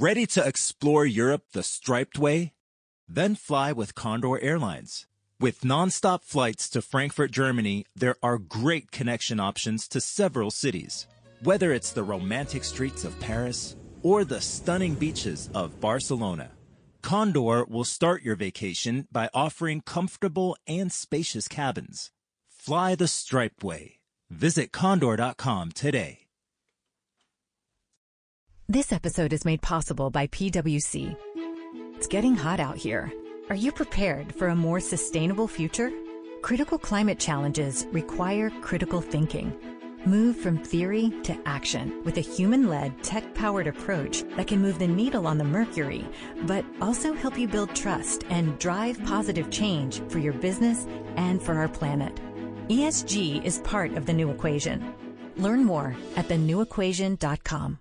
Ready to explore Europe the striped way? Then fly with Condor Airlines. With nonstop flights to Frankfurt, Germany, there are great connection options to several cities. Whether it's the romantic streets of Paris or the stunning beaches of Barcelona. Condor will start your vacation by offering comfortable and spacious cabins. Fly the striped way. Visit condor.com today. This episode is made possible by PWC. It's getting hot out here. Are you prepared for a more sustainable future? Critical climate challenges require critical thinking. Move from theory to action with a human led, tech powered approach that can move the needle on the mercury, but also help you build trust and drive positive change for your business and for our planet. ESG is part of the new equation. Learn more at thenewequation.com.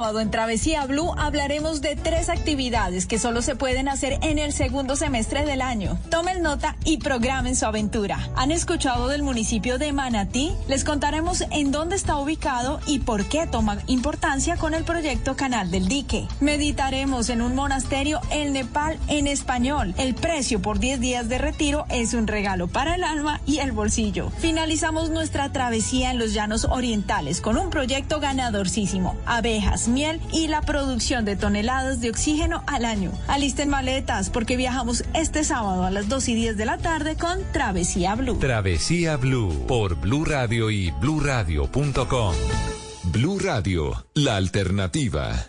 En Travesía Blue hablaremos de tres actividades que solo se pueden hacer en el segundo semestre del año. Tomen nota y programen su aventura. ¿Han escuchado del municipio de Manatí? Les contaremos en dónde está ubicado y por qué toma importancia con el proyecto Canal del Dique. Meditaremos en un monasterio en Nepal en español. El precio por 10 días de retiro es un regalo para el alma y el bolsillo. Finalizamos nuestra travesía en los llanos orientales con un proyecto ganadorcísimo. Abejas miel y la producción de toneladas de oxígeno al año. Alisten maletas porque viajamos este sábado a las 2 y 10 de la tarde con Travesía Blue. Travesía Blue por Blue Radio y bluradio.com. Blue Radio, la alternativa.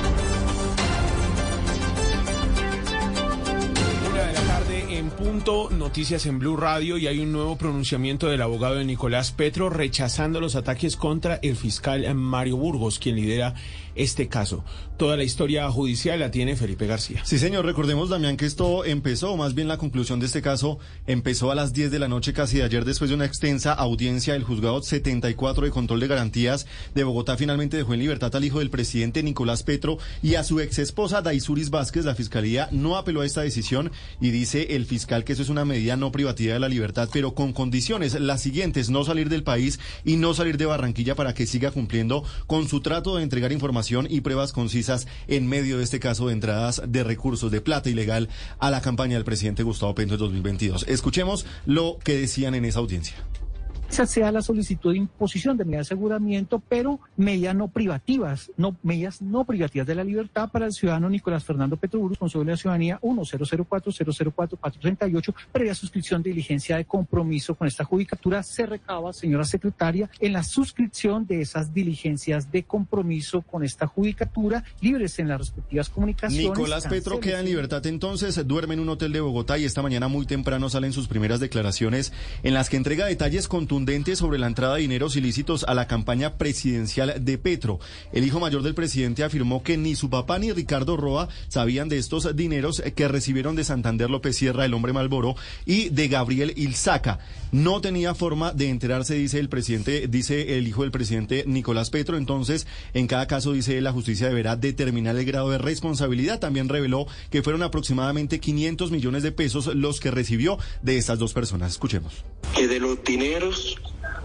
Noticias en Blue Radio y hay un nuevo pronunciamiento del abogado de Nicolás Petro rechazando los ataques contra el fiscal Mario Burgos, quien lidera este caso. Toda la historia judicial la tiene Felipe García. Sí, señor, recordemos, Damián, que esto empezó, más bien la conclusión de este caso empezó a las 10 de la noche casi de ayer, después de una extensa audiencia del juzgado 74 de control de garantías de Bogotá. Finalmente dejó en libertad al hijo del presidente Nicolás Petro y a su ex esposa Daisuris Vázquez. La fiscalía no apeló a esta decisión y dice el fiscal que eso es una medida no privativa de la libertad, pero con condiciones las siguientes, no salir del país y no salir de Barranquilla para que siga cumpliendo con su trato de entregar información y pruebas concisas en medio de este caso de entradas de recursos de plata ilegal a la campaña del presidente Gustavo Petro en 2022. Escuchemos lo que decían en esa audiencia esa sea la solicitud de imposición de medidas de aseguramiento, pero medidas no privativas, no, medidas no privativas de la libertad para el ciudadano Nicolás Fernando Petro responsable de la ciudadanía 1004004-438, previa suscripción de diligencia de compromiso con esta judicatura, se recaba, señora secretaria, en la suscripción de esas diligencias de compromiso con esta judicatura, libres en las respectivas comunicaciones. Nicolás Petro queda en libertad entonces, duerme en un hotel de Bogotá y esta mañana muy temprano salen sus primeras declaraciones en las que entrega detalles contundentes sobre la entrada de dineros ilícitos a la campaña presidencial de Petro. El hijo mayor del presidente afirmó que ni su papá ni Ricardo Roa sabían de estos dineros que recibieron de Santander López Sierra, el hombre Malboro, y de Gabriel Ilzaca. No tenía forma de enterarse, dice el presidente, dice el hijo del presidente Nicolás Petro. Entonces, en cada caso, dice la justicia deberá determinar el grado de responsabilidad. También reveló que fueron aproximadamente 500 millones de pesos los que recibió de estas dos personas. Escuchemos. Que de los dineros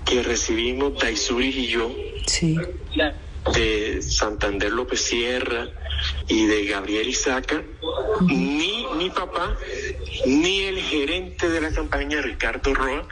que recibimos Daisuri y yo, de Santander López Sierra y de Gabriel Isaca, ni mi papá, ni el gerente de la campaña, Ricardo Roa,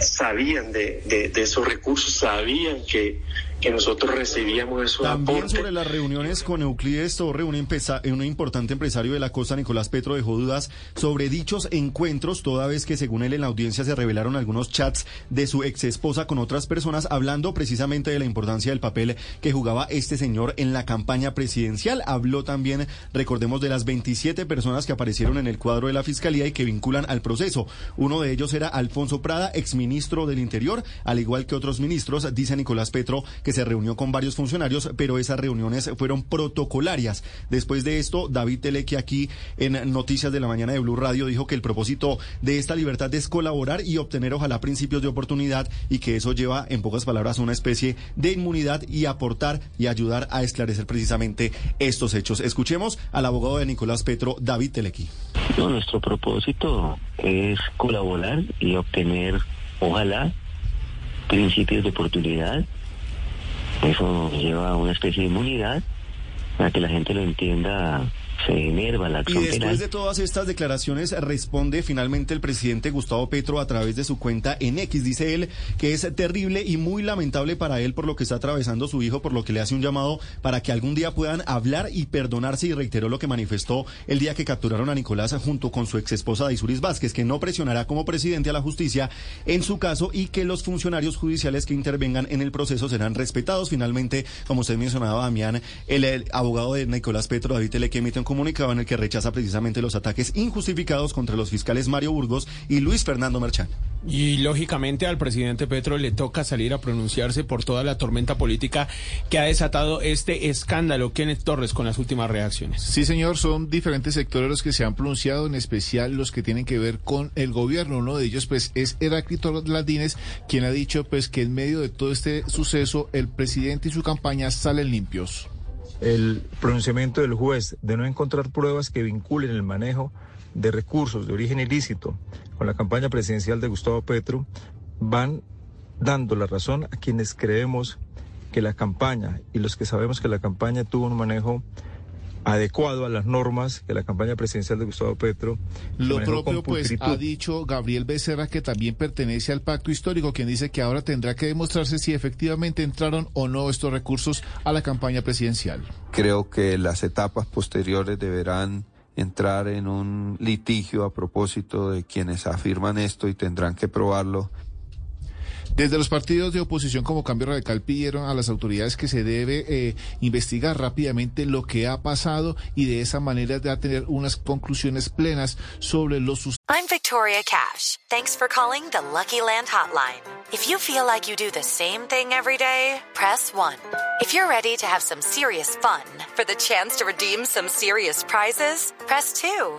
sabían de, de, esos recursos, sabían que, que nosotros recibíamos esos También aportes. sobre las reuniones con Euclides Torre, un, un importante empresario de la costa, Nicolás Petro, dejó dudas sobre dichos encuentros, toda vez que según él en la audiencia se revelaron algunos chats de su ex esposa con otras personas, hablando precisamente de la importancia del papel que jugaba este señor en la campaña presidencial. Habló también, recordemos, de las 27 personas que aparecieron en el cuadro de la fiscalía y que vinculan al proceso. Uno de ellos era Alfonso Prada, exministro del Interior, al igual que otros ministros, dice Nicolás Petro, que se reunió con varios funcionarios, pero esas reuniones fueron protocolarias. Después de esto, David Teleque aquí en Noticias de la Mañana de Blue Radio dijo que el propósito de esta libertad es colaborar y obtener ojalá principios de oportunidad y que eso lleva, en pocas palabras, a una especie de inmunidad y aportar y ayudar a esclarecer precisamente estos hechos. Escuchemos al abogado de Nicolás Petro, David Telequi. Nuestro propósito es colaborar y obtener, ojalá, principios de oportunidad. Eso lleva a una especie de inmunidad para que la gente lo entienda. Se enerva la Y acción después penal. de todas estas declaraciones responde finalmente el presidente Gustavo Petro a través de su cuenta en X. Dice él que es terrible y muy lamentable para él por lo que está atravesando su hijo, por lo que le hace un llamado para que algún día puedan hablar y perdonarse y reiteró lo que manifestó el día que capturaron a Nicolás junto con su ex esposa Daisuris Vázquez, que no presionará como presidente a la justicia en su caso y que los funcionarios judiciales que intervengan en el proceso serán respetados. Finalmente, como usted mencionaba, Damián, el, el abogado de Nicolás Petro, David Teleque, emite un comunicado en el que rechaza precisamente los ataques injustificados contra los fiscales Mario Burgos y Luis Fernando Merchán. Y lógicamente al presidente Petro le toca salir a pronunciarse por toda la tormenta política que ha desatado este escándalo. Kenneth Torres con las últimas reacciones. Sí, señor, son diferentes sectores los que se han pronunciado, en especial los que tienen que ver con el gobierno. Uno de ellos, pues, es Heráclito Ladines, quien ha dicho, pues, que en medio de todo este suceso, el presidente y su campaña salen limpios. El pronunciamiento del juez de no encontrar pruebas que vinculen el manejo de recursos de origen ilícito con la campaña presidencial de Gustavo Petro van dando la razón a quienes creemos que la campaña y los que sabemos que la campaña tuvo un manejo adecuado a las normas que la campaña presidencial de Gustavo Petro Lo propio, pues, ha dicho Gabriel Becerra, que también pertenece al pacto histórico, quien dice que ahora tendrá que demostrarse si efectivamente entraron o no estos recursos a la campaña presidencial. Creo que las etapas posteriores deberán entrar en un litigio a propósito de quienes afirman esto y tendrán que probarlo. Desde los partidos de oposición como Cambio Radical pidieron a las autoridades que se debe eh, investigar rápidamente lo que ha pasado y de esa manera ya tener unas conclusiones plenas sobre los I'm Victoria Cash. Thanks for calling the Lucky Land Hotline. If you feel like you do the same thing every day, press 1. If you're ready to have some serious fun for the chance to redeem some serious prizes, press 2.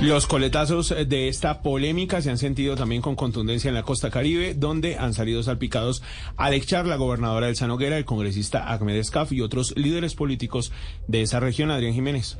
Los coletazos de esta polémica se han sentido también con contundencia en la costa caribe, donde han salido salpicados Alex Char, la gobernadora del Sanoguera, el congresista Ahmed Escaf y otros líderes políticos de esa región, Adrián Jiménez.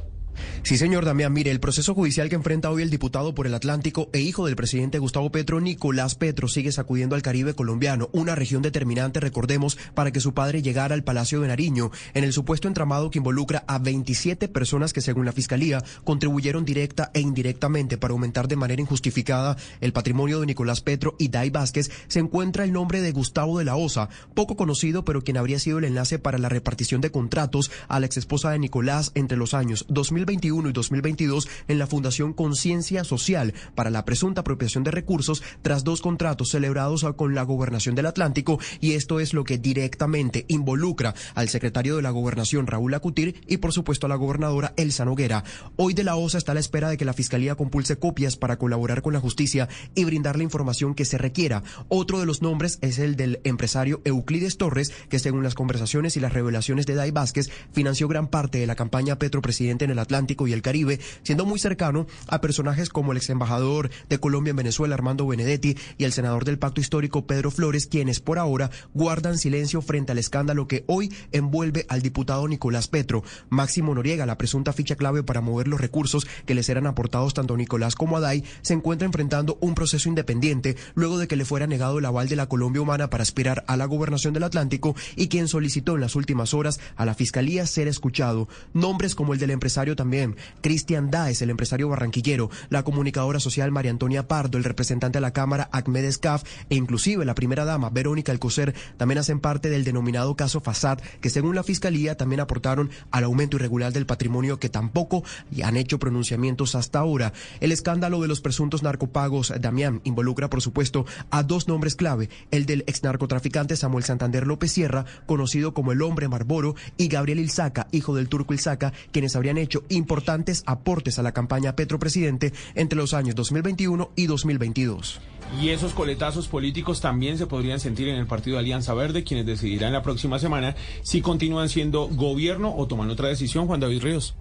Sí, señor Damián. Mire, el proceso judicial que enfrenta hoy el diputado por el Atlántico e hijo del presidente Gustavo Petro, Nicolás Petro, sigue sacudiendo al Caribe colombiano, una región determinante, recordemos, para que su padre llegara al Palacio de Nariño, en el supuesto entramado que involucra a 27 personas que, según la Fiscalía, contribuyeron directa e indirectamente para aumentar de manera injustificada el patrimonio de Nicolás Petro y Dai Vázquez, se encuentra el nombre de Gustavo de la Osa, poco conocido, pero quien habría sido el enlace para la repartición de contratos a la exesposa de Nicolás entre los años 2021 y 2022 en la Fundación Conciencia Social para la presunta apropiación de recursos tras dos contratos celebrados con la Gobernación del Atlántico y esto es lo que directamente involucra al secretario de la Gobernación Raúl Acutir y por supuesto a la gobernadora Elsa Noguera. Hoy de la OSA está a la espera de que la Fiscalía compulse copias para colaborar con la justicia y brindar la información que se requiera. Otro de los nombres es el del empresario Euclides Torres, que según las conversaciones y las revelaciones de Dai Vázquez, financió gran parte de la campaña Petro Presidente en el Atlántico Atlántico y el Caribe, siendo muy cercano a personajes como el ex embajador de Colombia en Venezuela, Armando Benedetti, y el senador del Pacto Histórico, Pedro Flores, quienes por ahora guardan silencio frente al escándalo que hoy envuelve al diputado Nicolás Petro. Máximo Noriega, la presunta ficha clave para mover los recursos que les eran aportados tanto a Nicolás como a Day, se encuentra enfrentando un proceso independiente luego de que le fuera negado el aval de la Colombia Humana para aspirar a la gobernación del Atlántico y quien solicitó en las últimas horas a la Fiscalía ser escuchado. Nombres como el del empresario también, Cristian Daes, el empresario barranquillero, la comunicadora social María Antonia Pardo, el representante de la Cámara Ahmed Escaf e inclusive la primera dama Verónica Alcocer también hacen parte del denominado caso Fasad, que según la Fiscalía también aportaron al aumento irregular del patrimonio que tampoco han hecho pronunciamientos hasta ahora. El escándalo de los presuntos narcopagos, Damián, involucra por supuesto a dos nombres clave, el del ex narcotraficante Samuel Santander López Sierra, conocido como el hombre Marboro, y Gabriel Ilzaca, hijo del turco Ilzaca, quienes habrían hecho importantes aportes a la campaña Petro Presidente entre los años 2021 y 2022. Y esos coletazos políticos también se podrían sentir en el partido Alianza Verde, quienes decidirán la próxima semana si continúan siendo gobierno o toman otra decisión, Juan David Ríos.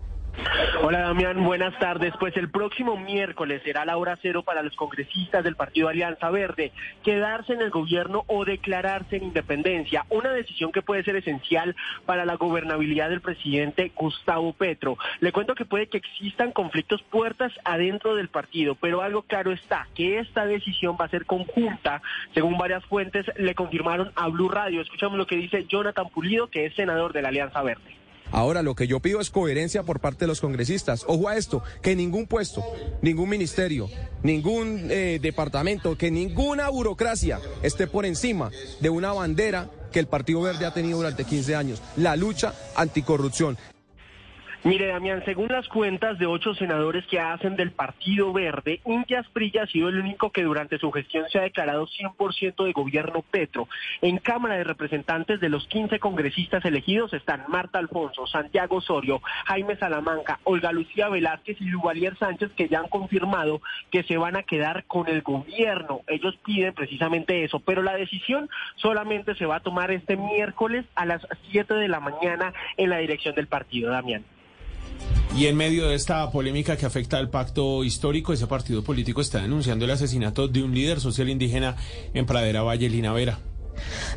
Hola Damián, buenas tardes. Pues el próximo miércoles será la hora cero para los congresistas del Partido Alianza Verde, quedarse en el gobierno o declararse en independencia, una decisión que puede ser esencial para la gobernabilidad del presidente Gustavo Petro. Le cuento que puede que existan conflictos puertas adentro del partido, pero algo claro está, que esta decisión va a ser conjunta, según varias fuentes le confirmaron a Blue Radio. Escuchamos lo que dice Jonathan Pulido, que es senador de la Alianza Verde. Ahora lo que yo pido es coherencia por parte de los congresistas. Ojo a esto, que ningún puesto, ningún ministerio, ningún eh, departamento, que ninguna burocracia esté por encima de una bandera que el Partido Verde ha tenido durante 15 años, la lucha anticorrupción. Mire, Damián, según las cuentas de ocho senadores que hacen del Partido Verde, Indias Prilla ha sido el único que durante su gestión se ha declarado 100% de gobierno Petro. En Cámara de Representantes de los 15 congresistas elegidos están Marta Alfonso, Santiago Osorio, Jaime Salamanca, Olga Lucía Velázquez y Lugalier Sánchez, que ya han confirmado que se van a quedar con el gobierno. Ellos piden precisamente eso, pero la decisión solamente se va a tomar este miércoles a las 7 de la mañana en la dirección del partido, Damián. Y en medio de esta polémica que afecta al pacto histórico, ese partido político está denunciando el asesinato de un líder social indígena en Pradera Valle, Linavera.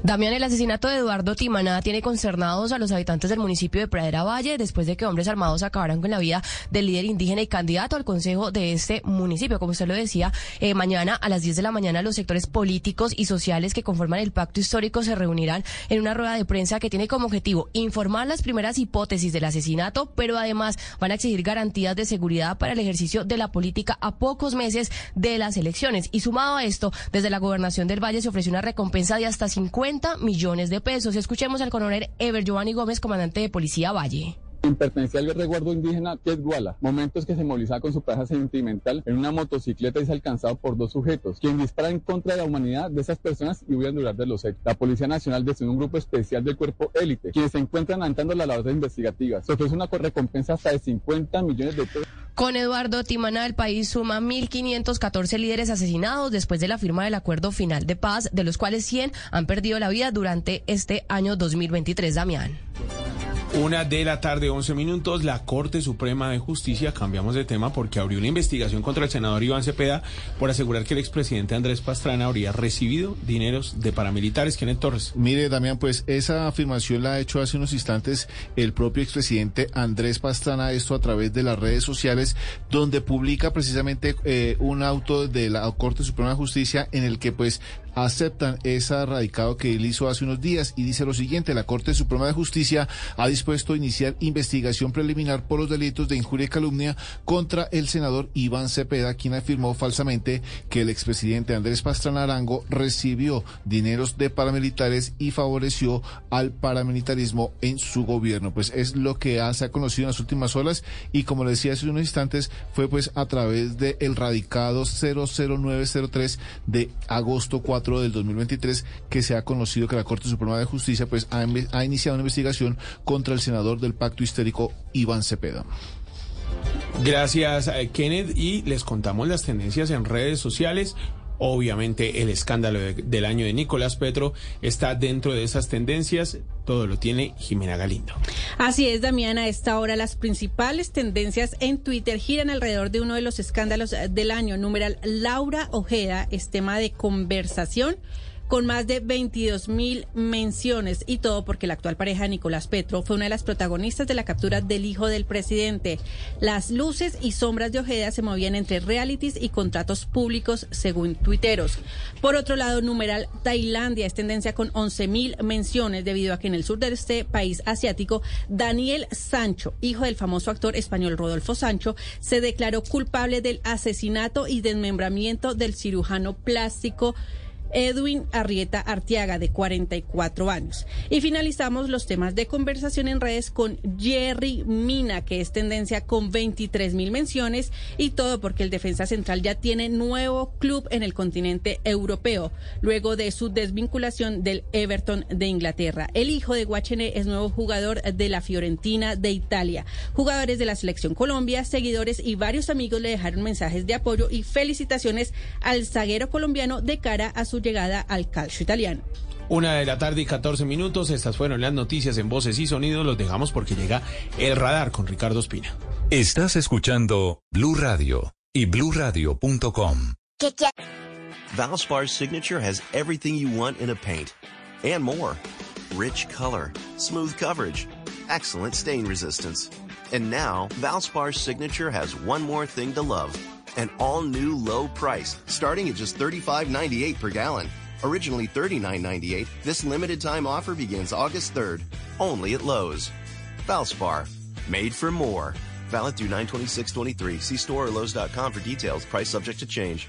Damián, el asesinato de Eduardo Timaná tiene concernados a los habitantes del municipio de Pradera Valle después de que hombres armados acabaran con la vida del líder indígena y candidato al consejo de este municipio. Como usted lo decía, eh, mañana a las 10 de la mañana los sectores políticos y sociales que conforman el pacto histórico se reunirán en una rueda de prensa que tiene como objetivo informar las primeras hipótesis del asesinato, pero además van a exigir garantías de seguridad para el ejercicio de la política a pocos meses de las elecciones. Y sumado a esto, desde la gobernación del Valle se ofreció una recompensa de hasta 50 millones de pesos. Escuchemos al coronel Ever Giovanni Gómez, comandante de Policía Valle pertenecía al resguardo indígena Guala. Momentos que se movilizaba con su pareja sentimental en una motocicleta y es alcanzado por dos sujetos, quien dispara en contra de la humanidad de esas personas y huyen durar de los hechos. La Policía Nacional destinó un grupo especial del cuerpo élite, quienes se encuentran adelantando la labor investigativa. Se ofrece una recompensa hasta de 50 millones de pesos. Con Eduardo Timana, el país suma 1.514 líderes asesinados después de la firma del acuerdo final de paz, de los cuales 100 han perdido la vida durante este año 2023. Damián. Una de la tarde, 11 minutos, la Corte Suprema de Justicia, cambiamos de tema porque abrió una investigación contra el senador Iván Cepeda por asegurar que el expresidente Andrés Pastrana habría recibido dineros de paramilitares. Kenneth Torres. Mire, Damián, pues esa afirmación la ha hecho hace unos instantes el propio expresidente Andrés Pastrana, esto a través de las redes sociales, donde publica precisamente eh, un auto de la Corte Suprema de Justicia en el que pues aceptan ese radicado que él hizo hace unos días y dice lo siguiente, la Corte Suprema de Justicia ha dispuesto a iniciar investigación preliminar por los delitos de injuria y calumnia contra el senador Iván Cepeda, quien afirmó falsamente que el expresidente Andrés Pastrana Arango recibió dineros de paramilitares y favoreció al paramilitarismo en su gobierno. Pues es lo que se ha conocido en las últimas horas y como le decía hace unos instantes, fue pues a través del el radicado 00903 de agosto 4 del 2023 que se ha conocido que la Corte Suprema de Justicia pues ha, ha iniciado una investigación contra el senador del Pacto Histérico Iván Cepeda. Gracias, eh, Kenneth. Y les contamos las tendencias en redes sociales. Obviamente el escándalo de- del año de Nicolás Petro está dentro de esas tendencias. Todo lo tiene Jimena Galindo. Así es, Damián. A esta hora las principales tendencias en Twitter giran alrededor de uno de los escándalos del año. Numeral Laura Ojeda es tema de conversación con más de 22 mil menciones y todo porque la actual pareja de Nicolás Petro fue una de las protagonistas de la captura del hijo del presidente. Las luces y sombras de Ojeda se movían entre realities y contratos públicos según tuiteros. Por otro lado, numeral Tailandia es tendencia con 11 mil menciones debido a que en el sur de este país asiático, Daniel Sancho, hijo del famoso actor español Rodolfo Sancho, se declaró culpable del asesinato y desmembramiento del cirujano plástico Edwin Arrieta Artiaga, de 44 años. Y finalizamos los temas de conversación en redes con Jerry Mina, que es tendencia con 23 mil menciones y todo porque el defensa central ya tiene nuevo club en el continente europeo, luego de su desvinculación del Everton de Inglaterra. El hijo de Guachene es nuevo jugador de la Fiorentina de Italia. Jugadores de la selección Colombia, seguidores y varios amigos le dejaron mensajes de apoyo y felicitaciones al zaguero colombiano de cara a su llegada al calcio italiano. Una de la tarde y 14 minutos. Estas fueron las noticias en voces y sonidos. Los dejamos porque llega el radar con Ricardo Espina. Estás escuchando Blue Radio y bluradio.com. Valspar's signature has everything you want in a paint and more. Rich color, smooth coverage, excellent stain resistance. And now, Valspar's signature has one more thing to love. An all-new low price, starting at just $35.98 per gallon. Originally $39.98, this limited time offer begins August 3rd, only at Lowe's. Valspar, made for more. Valid through 926.23. See store or Lowe's.com for details. Price subject to change.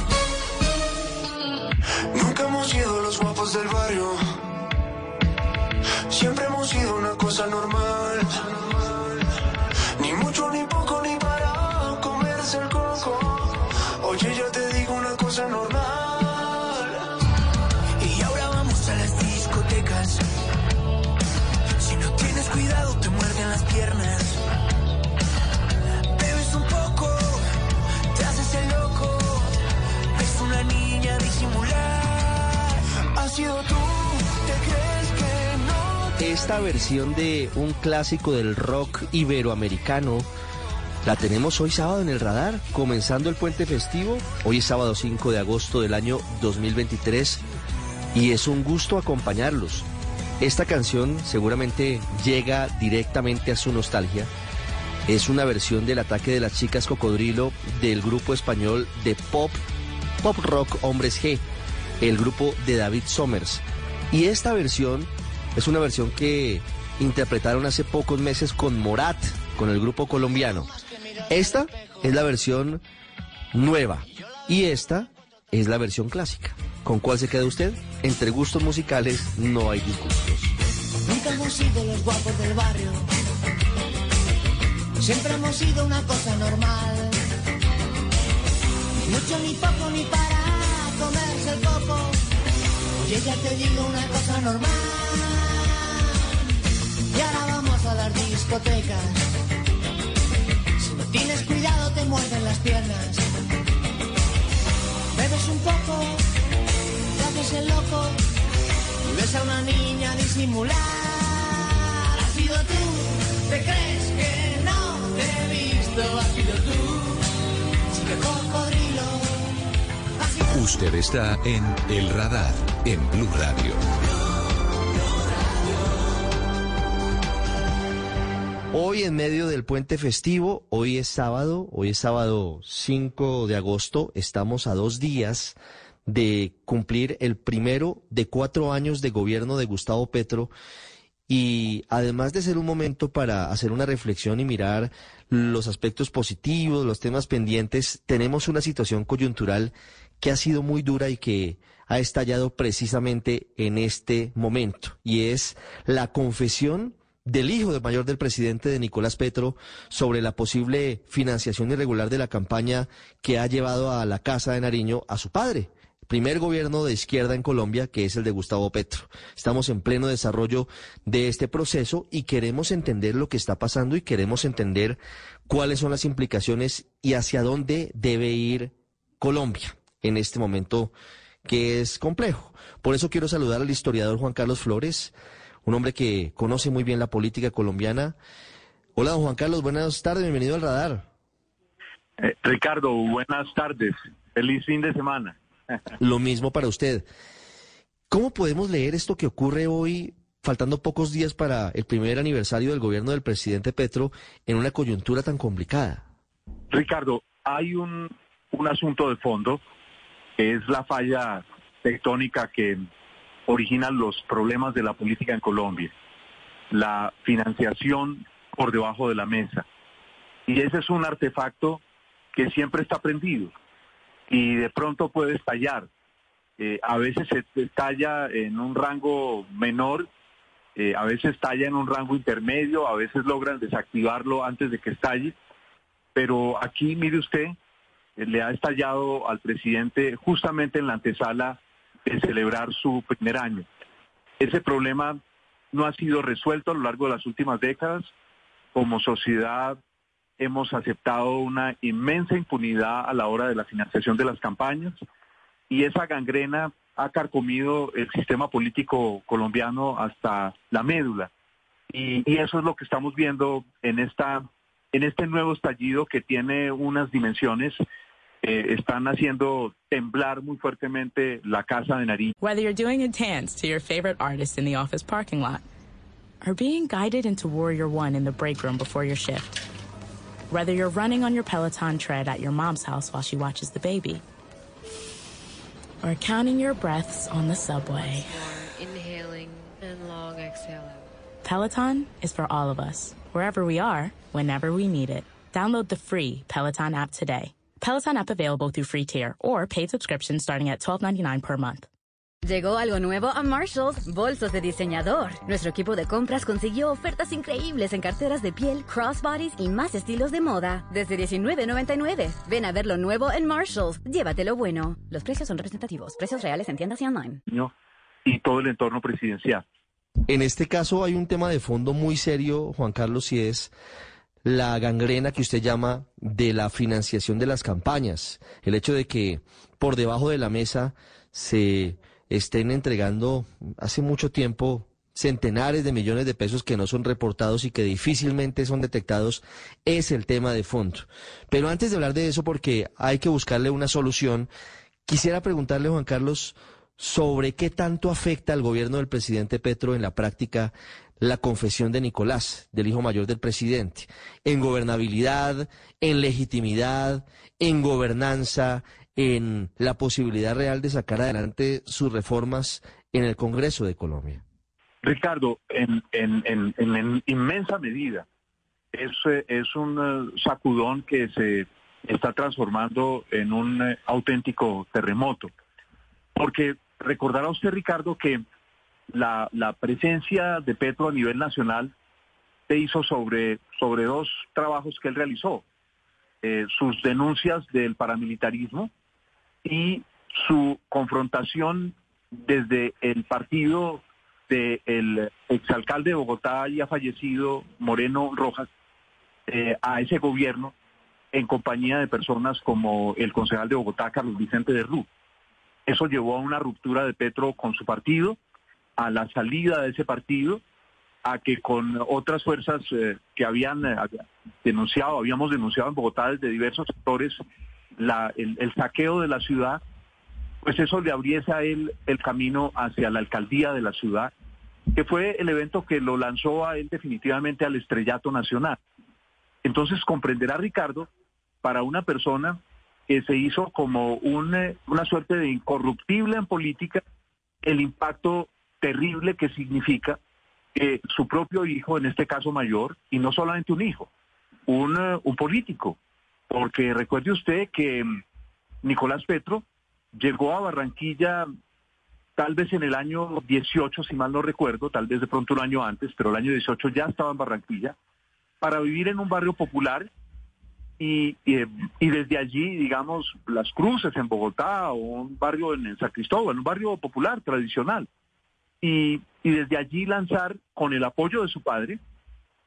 Esta versión de un clásico del rock iberoamericano la tenemos hoy sábado en el radar, comenzando el puente festivo. Hoy es sábado 5 de agosto del año 2023 y es un gusto acompañarlos. Esta canción seguramente llega directamente a su nostalgia. Es una versión del ataque de las chicas cocodrilo del grupo español de pop, pop rock Hombres G, el grupo de David Somers. Y esta versión es una versión que interpretaron hace pocos meses con Morat, con el grupo colombiano. Esta es la versión nueva y esta es la versión clásica. ¿Con cuál se queda usted? Entre gustos musicales no hay disgustos. Nunca hemos sido los guapos del barrio. Siempre hemos sido una cosa normal. Mucho ni poco ni para comerse el coco. Oye, ya te digo una cosa normal. Y ahora vamos a las discotecas. Si no tienes cuidado te muerden las piernas. Bebes un poco, te haces el loco. Y ves a una niña disimular. Has sido tú, te crees que no te he visto. Has sido tú, chica cocodrilo. Usted está en El Radar en Blue Radio. Hoy en medio del puente festivo, hoy es sábado, hoy es sábado 5 de agosto, estamos a dos días de cumplir el primero de cuatro años de gobierno de Gustavo Petro. Y además de ser un momento para hacer una reflexión y mirar los aspectos positivos, los temas pendientes, tenemos una situación coyuntural que ha sido muy dura y que ha estallado precisamente en este momento y es la confesión del hijo de mayor del presidente de Nicolás Petro sobre la posible financiación irregular de la campaña que ha llevado a la Casa de Nariño a su padre. Primer gobierno de izquierda en Colombia, que es el de Gustavo Petro. Estamos en pleno desarrollo de este proceso y queremos entender lo que está pasando y queremos entender cuáles son las implicaciones y hacia dónde debe ir Colombia en este momento que es complejo. Por eso quiero saludar al historiador Juan Carlos Flores, un hombre que conoce muy bien la política colombiana. Hola, don Juan Carlos, buenas tardes, bienvenido al radar. Eh, Ricardo, buenas tardes, feliz fin de semana. Lo mismo para usted. ¿Cómo podemos leer esto que ocurre hoy, faltando pocos días para el primer aniversario del gobierno del presidente Petro, en una coyuntura tan complicada? Ricardo, hay un, un asunto de fondo, que es la falla tectónica que originan los problemas de la política en Colombia. La financiación por debajo de la mesa. Y ese es un artefacto que siempre está prendido y de pronto puede estallar. Eh, a veces se estalla en un rango menor, eh, a veces estalla en un rango intermedio, a veces logran desactivarlo antes de que estalle. Pero aquí, mire usted, eh, le ha estallado al presidente justamente en la antesala de celebrar su primer año. Ese problema no ha sido resuelto a lo largo de las últimas décadas. Como sociedad hemos aceptado una inmensa impunidad a la hora de la financiación de las campañas y esa gangrena ha carcomido el sistema político colombiano hasta la médula. Y, eso es lo que estamos viendo en esta en este nuevo estallido que tiene unas dimensiones eh, están haciendo temblar muy fuertemente la casa de Nariño. Whether you're doing a dance to your favorite artist in the office parking lot, or being guided into Warrior One in the break room before your shift, whether you're running on your Peloton tread at your mom's house while she watches the baby, or counting your breaths on the subway. Inhaling and long exhale out. Peloton is for all of us, wherever we are, whenever we need it. Download the free Peloton app today. Peloton app available through free tier or paid subscription starting at $12.99 per month. Llegó algo nuevo a Marshalls, bolsos de diseñador. Nuestro equipo de compras consiguió ofertas increíbles en carteras de piel, crossbodies y más estilos de moda. Desde $19.99. Ven a ver lo nuevo en Marshalls. Llévatelo bueno. Los precios son representativos. Precios reales en tiendas y online. Y todo el entorno presidencial. En este caso hay un tema de fondo muy serio, Juan Carlos, y es la gangrena que usted llama de la financiación de las campañas. El hecho de que por debajo de la mesa se estén entregando hace mucho tiempo centenares de millones de pesos que no son reportados y que difícilmente son detectados es el tema de fondo. Pero antes de hablar de eso, porque hay que buscarle una solución, quisiera preguntarle, Juan Carlos, sobre qué tanto afecta al gobierno del presidente Petro en la práctica la confesión de Nicolás, del hijo mayor del presidente, en gobernabilidad, en legitimidad, en gobernanza, en la posibilidad real de sacar adelante sus reformas en el Congreso de Colombia. Ricardo, en, en, en, en inmensa medida, es, es un eh, sacudón que se está transformando en un eh, auténtico terremoto. Porque recordará usted, Ricardo, que la, presencia de Petro a nivel nacional se hizo sobre, sobre dos trabajos que él realizó. Eh, sus denuncias del paramilitarismo y su confrontación desde el partido del exalcalde de Bogotá ya fallecido, Moreno Rojas, eh, a ese gobierno en compañía de personas como el concejal de Bogotá, Carlos Vicente de Rú. Eso llevó a una ruptura de Petro con su partido, a la salida de ese partido, a que con otras fuerzas eh, que habían eh, denunciado, habíamos denunciado en Bogotá desde diversos sectores el, el, saqueo de la ciudad, pues eso le abriese a él el camino hacia la alcaldía de la ciudad, que fue el evento que lo lanzó a él definitivamente al estrellato nacional. Entonces comprenderá Ricardo, para una persona que se hizo como un, eh, una suerte de incorruptible en política, el impacto terrible que significa que su propio hijo, en este caso mayor, y no solamente un hijo, un, un político, porque recuerde usted que um, Nicolás Petro llegó a Barranquilla tal vez en el año 18, si mal no recuerdo, tal vez de pronto un año antes, pero el año 18 ya estaba en Barranquilla, para vivir en un barrio popular y, y, y desde allí, digamos, Las Cruces en Bogotá o un barrio en, en San Cristóbal, un barrio popular, tradicional. Y, y desde allí lanzar, con el apoyo de su padre,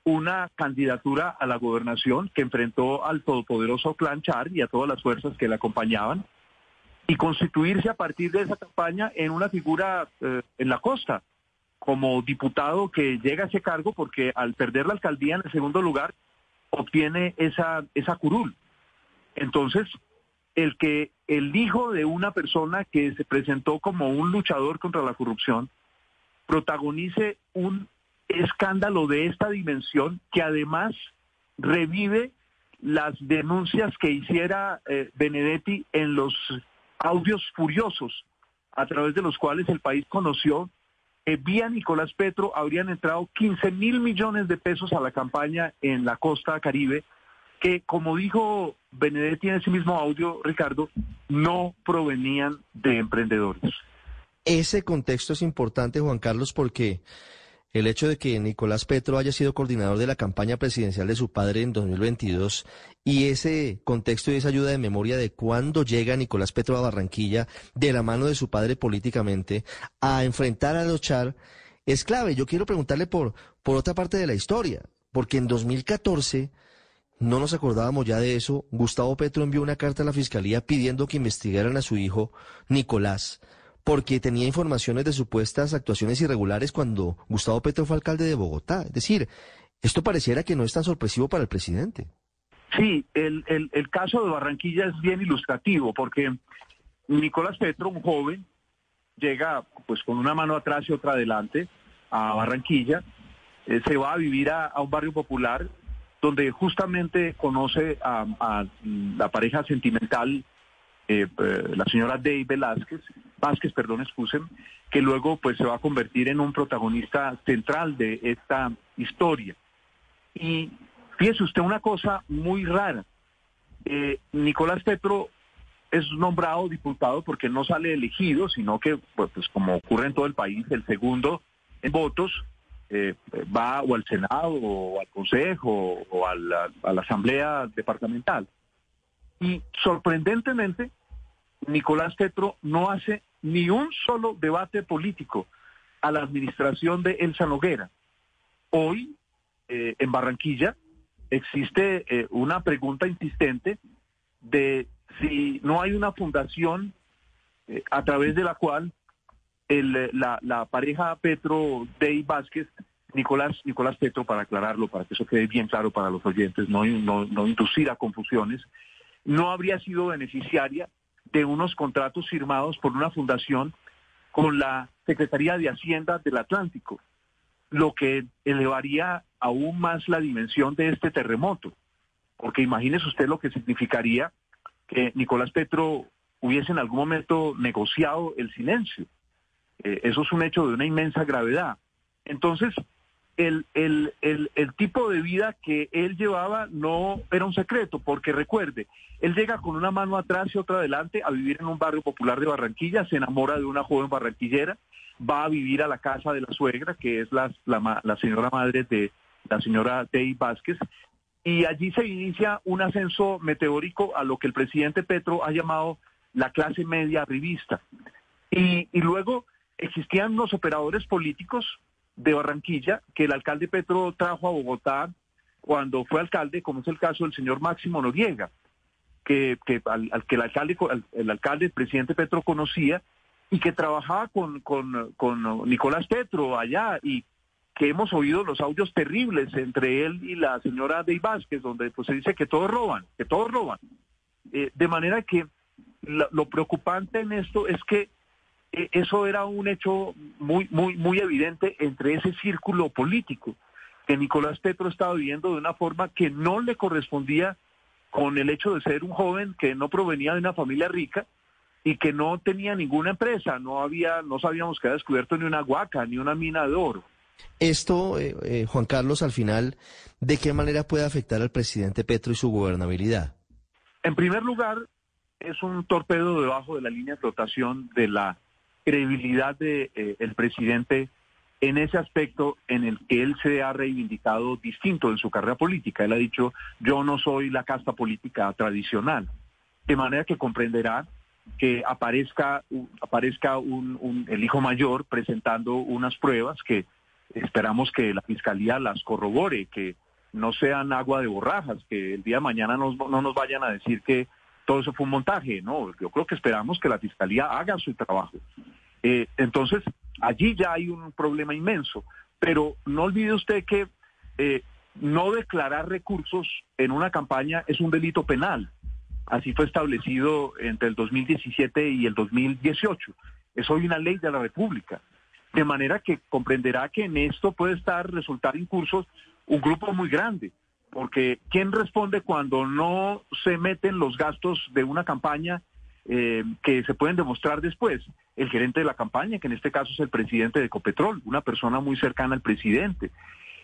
una candidatura a la gobernación que enfrentó al todopoderoso clan Char y a todas las fuerzas que le acompañaban y constituirse a partir de esa campaña en una figura eh, en la costa, como diputado que llega a ese cargo porque al perder la alcaldía en el segundo lugar obtiene esa, esa curul. Entonces, el que el hijo de una persona que se presentó como un luchador contra la corrupción protagonice un escándalo de esta dimensión que además revive las denuncias que hiciera eh, Benedetti en los audios furiosos a través de los cuales el país conoció que vía Nicolás Petro habrían entrado 15 mil millones de pesos a la campaña en la costa caribe, que como dijo Benedetti en ese mismo audio, Ricardo, no provenían de emprendedores. Ese contexto es importante, Juan Carlos, porque el hecho de que Nicolás Petro haya sido coordinador de la campaña presidencial de su padre en 2022 y ese contexto y esa ayuda de memoria de cuándo llega Nicolás Petro a Barranquilla de la mano de su padre políticamente a enfrentar a los es clave. Yo quiero preguntarle por, por otra parte de la historia, porque en 2014 no nos acordábamos ya de eso. Gustavo Petro envió una carta a la fiscalía pidiendo que investigaran a su hijo Nicolás porque tenía informaciones de supuestas actuaciones irregulares cuando Gustavo Petro fue alcalde de Bogotá. Es decir, esto pareciera que no es tan sorpresivo para el presidente. Sí, el, el, caso de Barranquilla es bien ilustrativo porque Nicolás Petro, un joven, llega pues con una mano atrás y otra adelante a Barranquilla, eh, se va a vivir a, un barrio popular donde justamente conoce a, a la pareja sentimental eh, eh, la señora Day Velázquez, Vázquez, perdón, excusen, que luego pues se va a convertir en un protagonista central de esta historia. Y fíjese usted una cosa muy rara. Eh, Nicolás Petro es nombrado diputado porque no sale elegido, sino que, pues, pues como ocurre en todo el país, el segundo en votos eh, va o al Senado o al Consejo o a la Asamblea Departamental. Y sorprendentemente, Nicolás Petro no hace ni un solo debate político a la administración de Elsa Noguera. Hoy, eh, en Barranquilla, existe eh, una pregunta insistente de si no hay una fundación eh, a través de la cual la, pareja Petro Dey Vázquez, Nicolás, Nicolás Petro, para aclararlo, para que eso quede bien claro para los oyentes, no, no, no inducir a confusiones, no habría sido beneficiaria de unos contratos firmados por una fundación con la Secretaría de Hacienda del Atlántico, lo que elevaría aún más la dimensión de este terremoto. Porque imagínese usted lo que significaría que Nicolás Petro hubiese en algún momento negociado el silencio. Eh, eso es un hecho de una inmensa gravedad. Entonces, el, el, el, el, tipo de vida que él llevaba no era un secreto, porque recuerde, él llega con una mano atrás y otra adelante a vivir en un barrio popular de Barranquilla, se enamora de una joven barranquillera, va a vivir a la casa de la suegra, que es la, la, la señora madre de la señora Dey Vázquez, y allí se inicia un ascenso meteórico a lo que el presidente Petro ha llamado la clase media revista. Y, y luego existían unos operadores políticos de Barranquilla que el alcalde Petro trajo a Bogotá cuando fue alcalde, como es el caso del señor Máximo Noriega, que, que al, al, que el alcalde, el alcalde, el presidente Petro conocía y que trabajaba con, con, con Nicolás Petro allá y que hemos oído los audios terribles entre él y la señora Dey Vázquez, donde pues, se dice que todos roban, que todos roban. Eh, de manera que lo, preocupante en esto es que eso era un hecho muy, muy, muy evidente entre ese círculo político que Nicolás Petro estaba viviendo de una forma que no le correspondía con el hecho de ser un joven que no provenía de una familia rica y que no tenía ninguna empresa, no había, no sabíamos que había descubierto ni una guaca, ni una mina de oro. Esto, eh, eh, Juan Carlos, al final, ¿de qué manera puede afectar al presidente Petro y su gobernabilidad? En primer lugar, es un torpedo debajo de la línea de flotación de la credibilidad de eh, presidente en ese aspecto en el que él se ha reivindicado distinto en su carrera política. Él ha dicho, yo no soy la casta política tradicional. De manera que comprenderá que aparezca, aparezca un, el hijo mayor presentando unas pruebas que esperamos que la fiscalía las corrobore, que no sean agua de borrajas, que el día de mañana no nos vayan a decir que todo eso fue un montaje. No, yo creo que esperamos que la fiscalía haga su trabajo. Eh, entonces, allí ya hay un problema inmenso. Pero no olvide usted que eh, no declarar recursos en una campaña es un delito penal. Así fue establecido entre el 2017 y el 2018. Es hoy una ley de la República. De manera que comprenderá que en esto puede estar resultar incursos un grupo muy grande. Porque ¿quién responde cuando no se meten los gastos de una campaña eh, que se pueden demostrar después? El gerente de la campaña, que en este caso es el presidente de Ecopetrol, una persona muy cercana al presidente.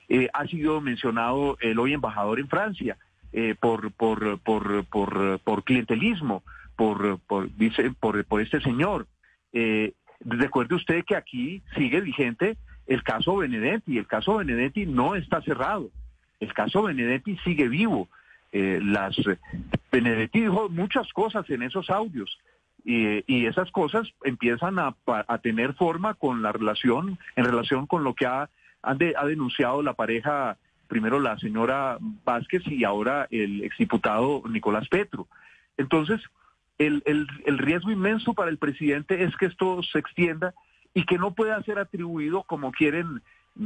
Eh, ha sido mencionado el hoy embajador en Francia eh, por, por, por, por, por clientelismo, por, por, dice, por, por este señor. recuerde usted que aquí sigue vigente el caso Benedetti. El caso Benedetti no está cerrado. El caso Benedetti sigue vivo. Eh, las Benedetti dijo muchas cosas en esos audios y, esas cosas empiezan a, tener forma con la relación, en relación con lo que ha, ha denunciado la pareja, primero la señora Vázquez y ahora el exdiputado Nicolás Petro. Entonces, el, el riesgo inmenso para el presidente es que esto se extienda y que no pueda ser atribuido como quieren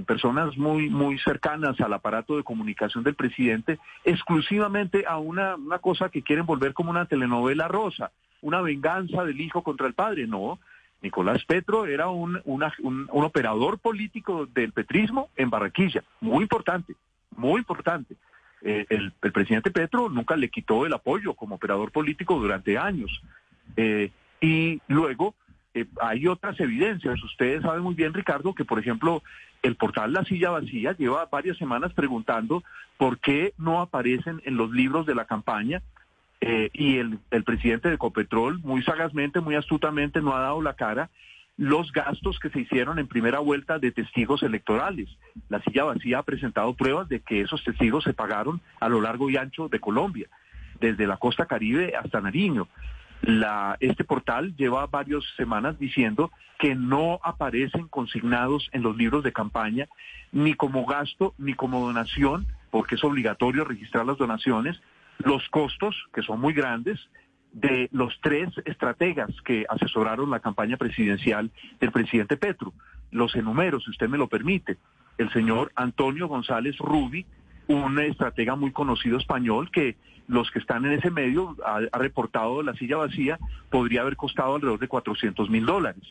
personas muy muy cercanas al aparato de comunicación del presidente exclusivamente a una, una cosa que quieren volver como una telenovela rosa, una venganza del hijo contra el padre. No, Nicolás Petro era un, un, operador político del petrismo en Barranquilla, muy importante, muy importante. Eh, el, el, presidente Petro nunca le quitó el apoyo como operador político durante años. Eh, y luego eh, hay otras evidencias. Ustedes saben muy bien, Ricardo, que por ejemplo el portal La Silla Vacía lleva varias semanas preguntando por qué no aparecen en los libros de la campaña eh, y el, el presidente de Ecopetrol muy sagazmente, muy astutamente no ha dado la cara los gastos que se hicieron en primera vuelta de testigos electorales. La silla vacía ha presentado pruebas de que esos testigos se pagaron a lo largo y ancho de Colombia, desde la costa caribe hasta Nariño. La, este portal lleva varias semanas diciendo que no aparecen consignados en los libros de campaña ni como gasto ni como donación, porque es obligatorio registrar las donaciones, los costos, que son muy grandes, de los tres estrategas que asesoraron la campaña presidencial del presidente Petro. Los enumero, si usted me lo permite. El señor Antonio González Rubi, un estratega muy conocido español que los que están en ese medio ha, reportado la silla vacía podría haber costado alrededor de 400 mil dólares.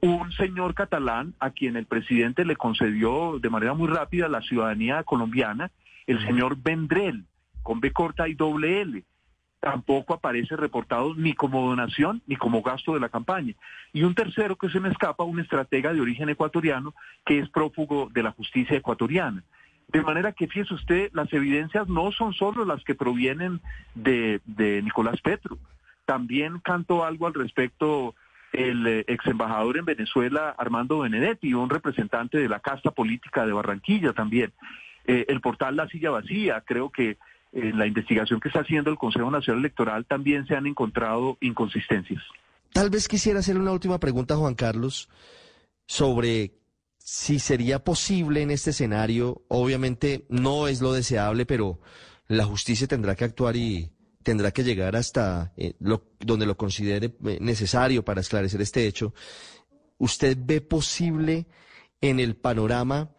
Un señor catalán a quien el presidente le concedió de manera muy rápida la ciudadanía colombiana, el señor Vendrell, con B corta y doble L, tampoco aparece reportado ni como donación ni como gasto de la campaña. Y un tercero que se me escapa, un estratega de origen ecuatoriano que es prófugo de la justicia ecuatoriana. De manera que, fíjese usted, las evidencias no son solo las que provienen de, Nicolás Petro. También cantó algo al respecto el eh, ex embajador en Venezuela, Armando Benedetti, un representante de la casta política de Barranquilla también. Eh, el portal La Silla Vacía, creo que en la investigación que está haciendo el Consejo Nacional Electoral también se han encontrado inconsistencias. Tal vez quisiera hacer una última pregunta, Juan Carlos, sobre si sería posible en este escenario, obviamente no es lo deseable, pero la justicia tendrá que actuar y tendrá que llegar hasta eh, donde lo considere eh, necesario para esclarecer este hecho. ¿Usted ve posible en el panorama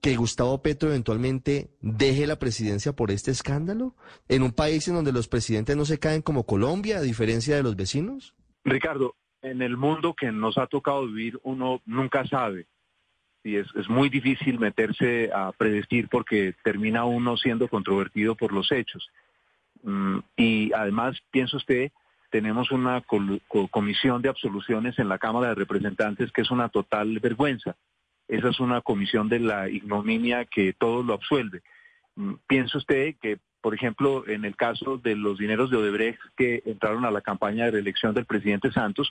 que Gustavo Petro eventualmente deje la presidencia por este escándalo? ¿En un país en donde los presidentes no se caen como Colombia, a diferencia de los vecinos? Ricardo, en el mundo que nos ha tocado vivir, uno nunca sabe y es, es muy difícil meterse a predecir porque termina uno siendo controvertido por los hechos. Mm, y además, piensa usted, tenemos una comisión de absoluciones en la Cámara de Representantes que es una total vergüenza. Esa es una comisión de la ignominia que todo lo absuelve. Mm, piensa usted que, por ejemplo, en el caso de los dineros de Odebrecht que entraron a la campaña de reelección del presidente Santos,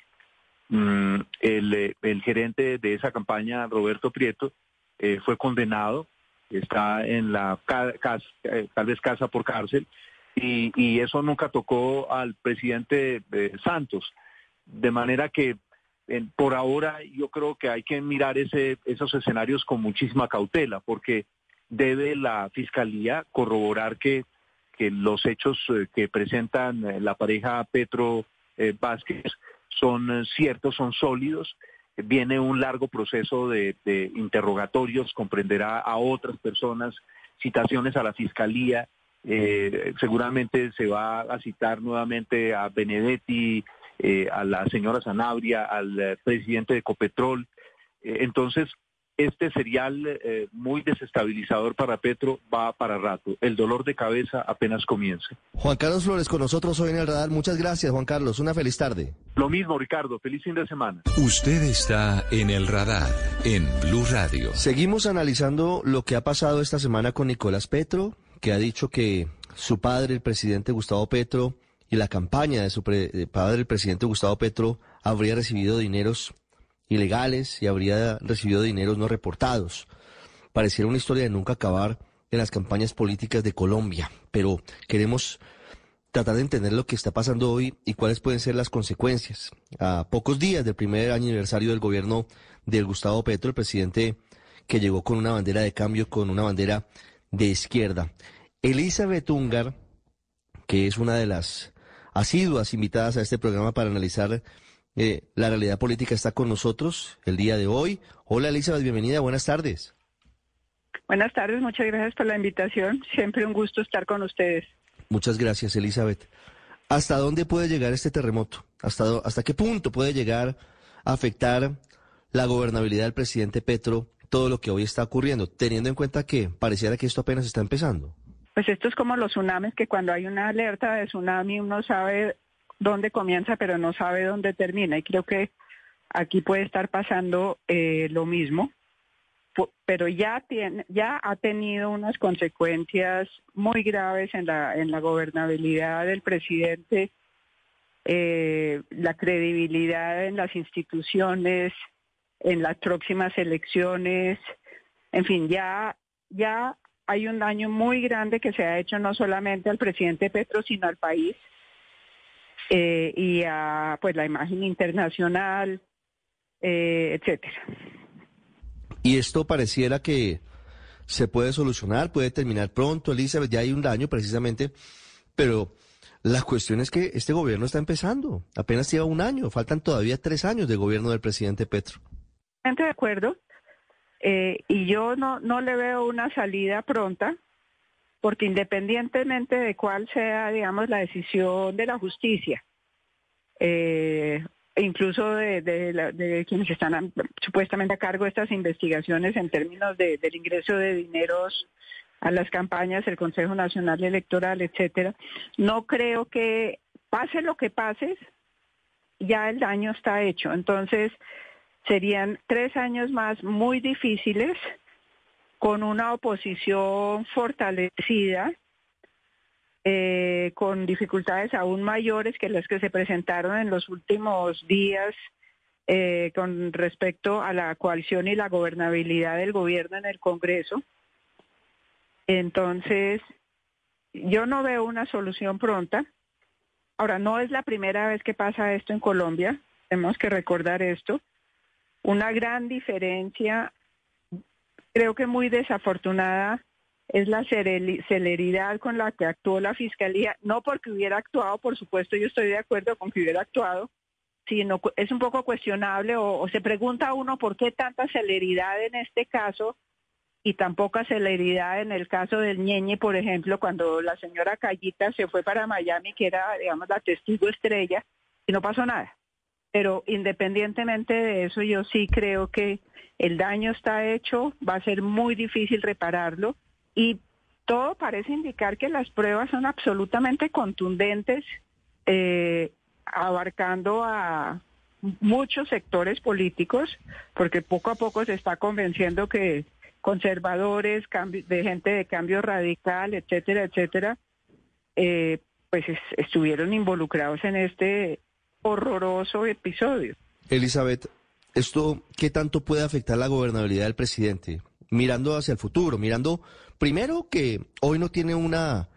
el, eh, el gerente de esa campaña, Roberto Prieto, eh, fue condenado, está en la ca- cas- eh, tal vez casa por cárcel, y, eso nunca tocó al presidente Santos. De manera que por ahora yo creo que hay que mirar ese, esos escenarios con muchísima cautela, porque debe la fiscalía corroborar que, que los hechos que presentan la pareja Petro Vázquez son eh, ciertos, son sólidos. Viene un largo proceso de, interrogatorios, comprenderá a otras personas, citaciones a la fiscalía. eh, seguramente se va a citar nuevamente a Benedetti, eh, a la señora Sanabria, al presidente de Ecopetrol. Eh, entonces, este serial eh, muy desestabilizador para Petro va para rato. El dolor de cabeza apenas comienza. Juan Carlos Flores con nosotros hoy en el radar. Muchas gracias, Juan Carlos. Una feliz tarde. Lo mismo, Ricardo. Feliz fin de semana. Usted está en el radar en Blue Radio. Seguimos analizando lo que ha pasado esta semana con Nicolás Petro, que ha dicho que su padre, el presidente Gustavo Petro, y la campaña de su pre- padre, el presidente Gustavo Petro, habría recibido dineros ilegales y habría recibido dineros no reportados. Pareciera una historia de nunca acabar en las campañas políticas de Colombia, pero queremos tratar de entender lo que está pasando hoy y cuáles pueden ser las consecuencias. A pocos días del primer aniversario del gobierno del Gustavo Petro, el presidente que llegó con una bandera de cambio, con una bandera de izquierda. Elizabeth Ungar, que es una de las asiduas invitadas a este programa para analizar eh, la realidad política, está con nosotros el día de hoy. Hola Elizabeth, bienvenida, buenas tardes. Buenas tardes, muchas gracias por la invitación. Siempre un gusto estar con ustedes. Muchas gracias, Elizabeth. ¿Hasta dónde puede llegar este terremoto? ¿Hasta, hasta qué punto puede llegar a afectar la gobernabilidad del presidente Petro, todo lo que hoy está ocurriendo, teniendo en cuenta que pareciera que esto apenas está empezando? Pues esto es como los tsunamis, que cuando hay una alerta de tsunami uno sabe dónde comienza, pero no sabe dónde termina. Y creo que aquí puede estar pasando eh, lo mismo, pero ya tiene, ya ha tenido unas consecuencias muy graves en la en la gobernabilidad del presidente, eh, la credibilidad en las instituciones, en las próximas elecciones, en fin, ya ya hay un daño muy grande que se ha hecho no solamente al presidente Petro, sino al país eh, y a pues la imagen internacional, eh, etcétera. Y esto pareciera que se puede solucionar, puede terminar pronto, Elizabeth, ya hay un daño precisamente, pero la cuestión es que este gobierno está empezando, apenas lleva un año, faltan todavía tres años de gobierno del presidente Petro. De acuerdo. Eh, y yo no, no le veo una salida pronta, porque independientemente de cuál sea, digamos, la decisión de la justicia, eh, incluso de, de de quienes están supuestamente a cargo de estas investigaciones en términos de- del ingreso de dineros a las campañas, el Consejo Nacional Electoral, etcétera, no creo que pase lo que pase, ya el daño está hecho. Entonces, serían tres años más muy difíciles con una oposición fortalecida, eh, con dificultades aún mayores que las que se presentaron en los últimos días eh, con respecto a la coalición y la gobernabilidad del gobierno en el Congreso. Entonces, yo no veo una solución pronta. Ahora, no es la primera vez que pasa esto en Colombia, tenemos que recordar esto. Una gran diferencia, creo que muy desafortunada, es la celeridad con la que actuó la Fiscalía, no porque hubiera actuado, por supuesto yo estoy de acuerdo con que hubiera actuado, sino es un poco cuestionable o, o se pregunta uno por qué tanta celeridad en este caso y tan poca celeridad en el caso del Ñeñe, por ejemplo, cuando la señora Callita se fue para Miami, que era, digamos, la testigo estrella, y no pasó nada. Pero independientemente de eso, yo sí creo que el daño está hecho, va a ser muy difícil repararlo y todo parece indicar que las pruebas son absolutamente contundentes, eh, abarcando a muchos sectores políticos, porque poco a poco se está convenciendo que conservadores, de gente de cambio radical, etcétera, etcétera, eh, pues es- estuvieron involucrados en este horroroso episodio. Elizabeth, ¿esto qué tanto puede afectar la gobernabilidad del presidente? Mirando hacia el futuro, mirando primero que hoy no tiene una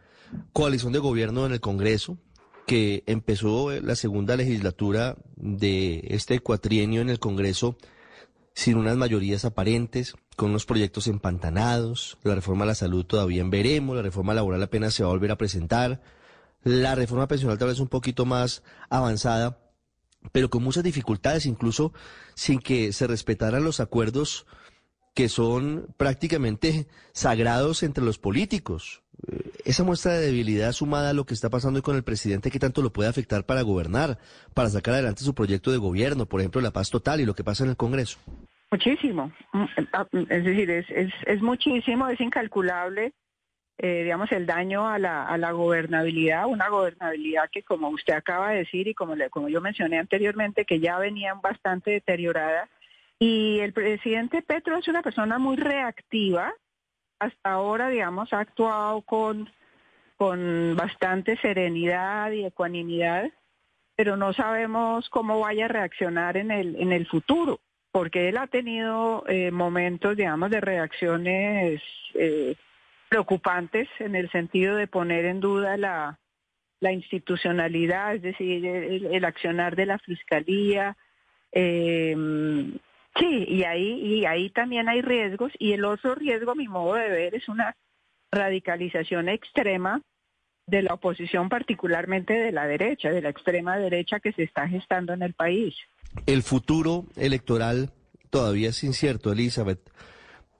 coalición de gobierno en el Congreso, que empezó la segunda legislatura de este cuatrienio en el Congreso sin unas mayorías aparentes, con unos proyectos empantanados, la reforma a la salud todavía en veremos, la reforma laboral apenas se va a volver a presentar, la reforma pensional tal vez un poquito más avanzada, pero con muchas dificultades, incluso sin que se respetaran los acuerdos que son prácticamente sagrados entre los políticos. Eh, esa muestra de debilidad sumada a lo que está pasando con el presidente, ¿qué tanto lo puede afectar para gobernar, para sacar adelante su proyecto de gobierno, por ejemplo, la paz total y lo que pasa en el Congreso? Muchísimo. Mm, ah, es decir, es, es, es muchísimo, es incalculable, eh, digamos, el daño a la, a la gobernabilidad, una gobernabilidad que, como usted acaba de decir y como, le, como yo mencioné anteriormente, que ya venía bastante deteriorada. Y el presidente Petro es una persona muy reactiva. Hasta ahora, digamos, ha actuado con, con bastante serenidad y ecuanimidad, pero no sabemos cómo vaya a reaccionar en el, en el futuro porque él ha tenido eh, momentos, digamos, de reacciones eh, preocupantes en el sentido de poner en duda la, institucionalidad, es decir, el, accionar de la fiscalía. Eh, sí, y ahí, y ahí también hay riesgos. Y el otro riesgo, a mi modo de ver, es una radicalización extrema de la oposición, particularmente de la derecha, de la extrema derecha que se está gestando en el país. El futuro electoral todavía es incierto, Elizabeth.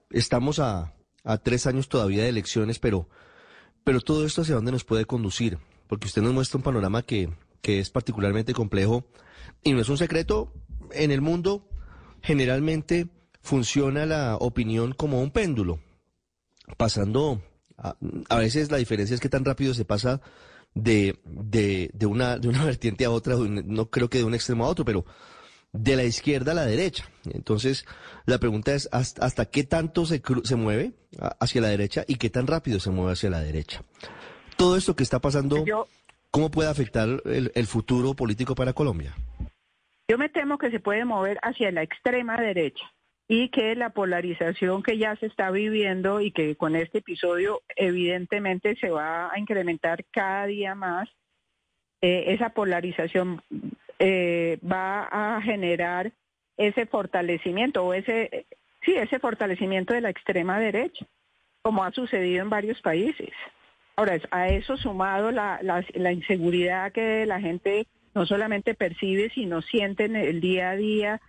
Estamos a, tres años todavía de elecciones, pero, pero todo esto hacia dónde nos puede conducir, porque usted nos muestra un panorama que, que es particularmente complejo y no es un secreto. En el mundo generalmente funciona la opinión como un péndulo, pasando, a, a veces la diferencia es que tan rápido se pasa de, de, de, una, de una vertiente a otra, no creo que de un extremo a otro, pero de la izquierda a la derecha. Entonces, la pregunta es hasta, qué tanto se, se mueve hacia la derecha y qué tan rápido se mueve hacia la derecha. Todo esto que está pasando, ¿cómo puede afectar el, el futuro político para Colombia? Yo me temo que se puede mover hacia la extrema derecha y que la polarización que ya se está viviendo y que con este episodio evidentemente se va a incrementar cada día más, eh, esa polarización eh, va a generar ese fortalecimiento o ese, sí, ese fortalecimiento de la extrema derecha, como ha sucedido en varios países. Ahora, a eso sumado la, la, inseguridad que la gente no solamente percibe, sino siente en el día a día,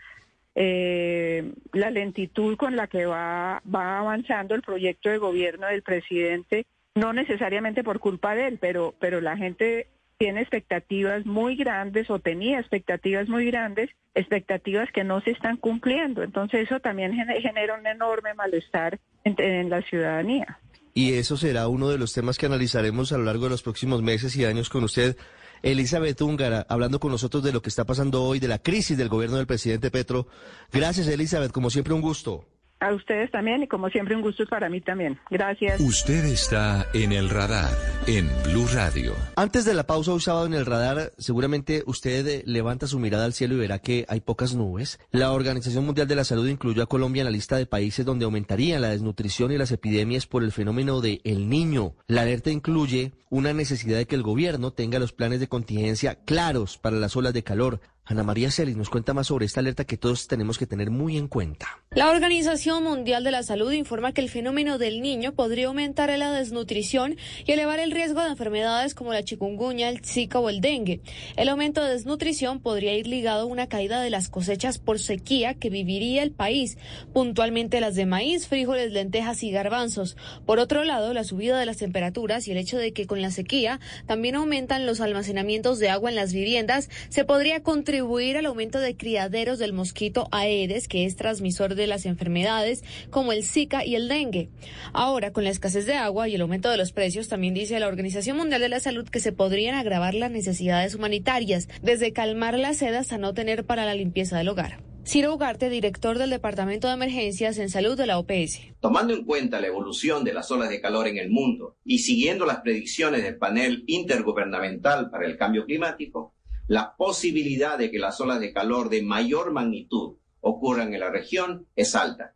eh, la lentitud con la que va, va avanzando el proyecto de gobierno del presidente, no necesariamente por culpa de él, pero, pero la gente tiene expectativas muy grandes o tenía expectativas muy grandes, expectativas que no se están cumpliendo. Entonces eso también genera un enorme malestar en, la ciudadanía. Y eso será uno de los temas que analizaremos a lo largo de los próximos meses y años con usted. Elizabeth Húngara, hablando con nosotros de lo que está pasando hoy, de la crisis del gobierno del presidente Petro. Gracias, Elizabeth, como siempre un gusto. A ustedes también y como siempre un gusto para mí también. Gracias. Usted está en el radar en Blue Radio. Antes de la pausa hoy sábado en el radar, seguramente usted eh, levanta su mirada al cielo y verá que hay pocas nubes. La Organización Mundial de la Salud incluyó a Colombia en la lista de países donde aumentaría la desnutrición y las epidemias por el fenómeno de El Niño. La alerta incluye una necesidad de que el gobierno tenga los planes de contingencia claros para las olas de calor. Ana María Celis nos cuenta más sobre esta alerta que todos tenemos que tener muy en cuenta. La Organización Mundial de la Salud informa que el fenómeno del niño podría aumentar la desnutrición y elevar el riesgo de enfermedades como la chikungunya, el zika o el dengue. El aumento de desnutrición podría ir ligado a una caída de las cosechas por sequía que viviría el país, puntualmente las de maíz, frijoles, lentejas y garbanzos. Por otro lado, la subida de las temperaturas y el hecho de que con la sequía también aumentan los almacenamientos de agua en las viviendas se podría contribuir contribuir al aumento de criaderos del mosquito Aedes, que es transmisor de las enfermedades como el Zika y el dengue. Ahora, con la escasez de agua y el aumento de los precios, también dice la Organización Mundial de la Salud que se podrían agravar las necesidades humanitarias, desde calmar las sed hasta no tener para la limpieza del hogar. Ciro Ugarte, director del Departamento de Emergencias en Salud de la OPS. Tomando en cuenta la evolución de las olas de calor en el mundo y siguiendo las predicciones del panel intergubernamental para el cambio climático, la posibilidad de que las olas de calor de mayor magnitud ocurran en la región es alta.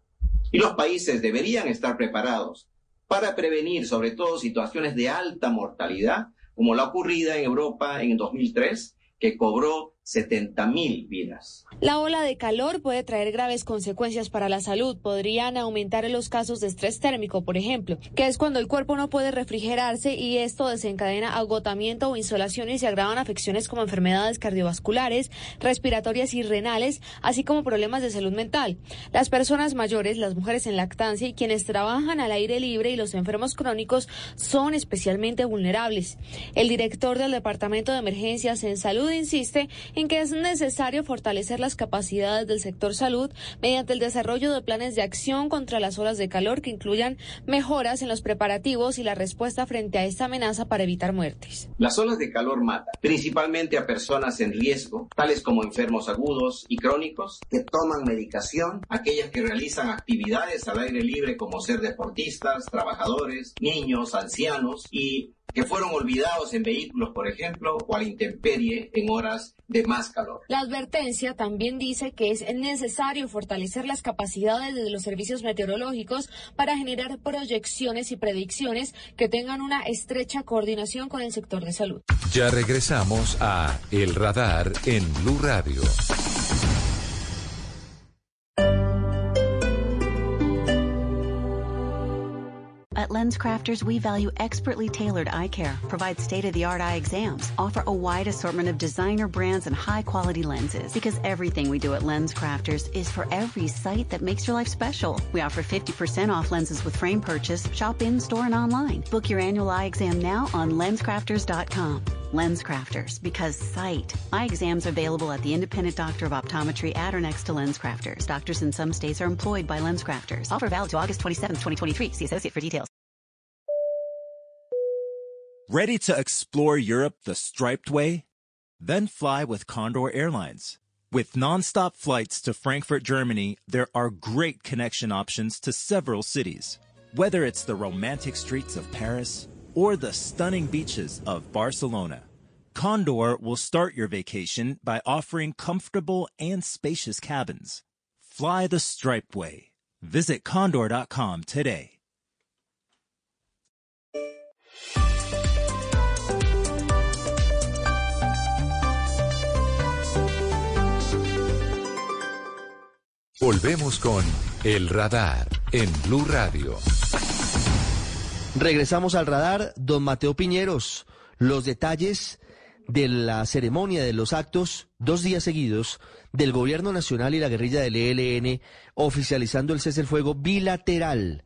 Y los países deberían estar preparados para prevenir sobre todo situaciones de alta mortalidad, como la ocurrida en Europa en 2003, que cobró 70.000 vidas. La ola de calor puede traer graves consecuencias para la salud. Podrían aumentar los casos de estrés térmico, por ejemplo, que es cuando el cuerpo no puede refrigerarse y esto desencadena agotamiento o insolación y se agravan afecciones como enfermedades cardiovasculares, respiratorias y renales, así como problemas de salud mental. Las personas mayores, las mujeres en lactancia y quienes trabajan al aire libre y los enfermos crónicos son especialmente vulnerables. El director del Departamento de Emergencias en Salud insiste en que es necesario fortalecer las capacidades del sector salud mediante el desarrollo de planes de acción contra las olas de calor que incluyan mejoras en los preparativos y la respuesta frente a esta amenaza para evitar muertes. Las olas de calor matan principalmente a personas en riesgo, tales como enfermos agudos y crónicos, que toman medicación, aquellas que realizan actividades al aire libre como ser deportistas, trabajadores, niños, ancianos y que fueron olvidados en vehículos, por ejemplo, o a la intemperie en horas de más calor. La advertencia también dice que es necesario fortalecer las capacidades de los servicios meteorológicos para generar proyecciones y predicciones que tengan una estrecha coordinación con el sector de salud. Ya regresamos a El Radar en Blue Radio. At LensCrafters, we value expertly tailored eye care, provide state-of-the-art eye exams, offer a wide assortment of designer brands and high-quality lenses. Because everything we do at LensCrafters is for every sight that makes your life special. We offer 50% off lenses with frame purchase. Shop in-store and online. Book your annual eye exam now on LensCrafters.com. LensCrafters, because sight. Eye exams available at the independent doctor of optometry at or next to LensCrafters. Doctors in some states are employed by LensCrafters. Offer valid to August 27, 2023. See associate for details. Ready to explore Europe the striped way? Then fly with Condor Airlines. With nonstop flights to Frankfurt, Germany, there are great connection options to several cities. Whether it's the romantic streets of Paris or the stunning beaches of Barcelona, Condor will start your vacation by offering comfortable and spacious cabins. Fly the striped way. Visit condor.com today. Volvemos con El Radar en Blue Radio. Regresamos al radar, don Mateo Piñeros. Los detalles de la ceremonia de los actos, dos días seguidos, del Gobierno Nacional y la guerrilla del ELN, oficializando el cese el fuego bilateral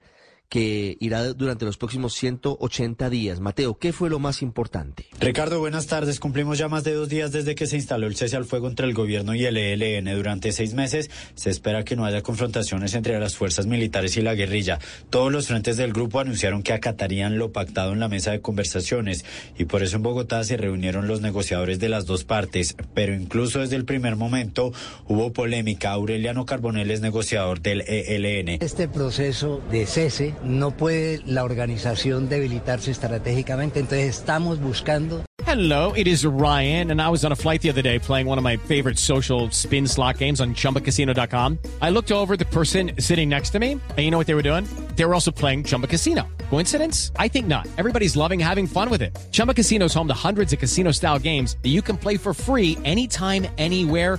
que irá durante los próximos 180 días. Mateo, ¿qué fue lo más importante? Ricardo, buenas tardes. Cumplimos ya más de dos días desde que se instaló el cese al fuego entre el gobierno y el ELN. Durante seis meses se espera que no haya confrontaciones entre las fuerzas militares y la guerrilla. Todos los frentes del grupo anunciaron que acatarían lo pactado en la mesa de conversaciones y por eso en Bogotá se reunieron los negociadores de las dos partes. Pero incluso desde el primer momento hubo polémica. Aureliano Carbonell es negociador del ELN. Este proceso de cese no puede la organización debilitarse estratégicamente, entonces estamos buscando. Hello, it is Ryan, and I was on a flight the other day playing one of my favorite social spin slot games on chumbacasino.com. I looked over the person sitting next to me, and you know what they were doing? They were also playing Chumba Casino. Coincidence? I think not. Everybody's loving having fun with it. Chumba Casino is home to hundreds of casino style games that you can play for free anytime, anywhere,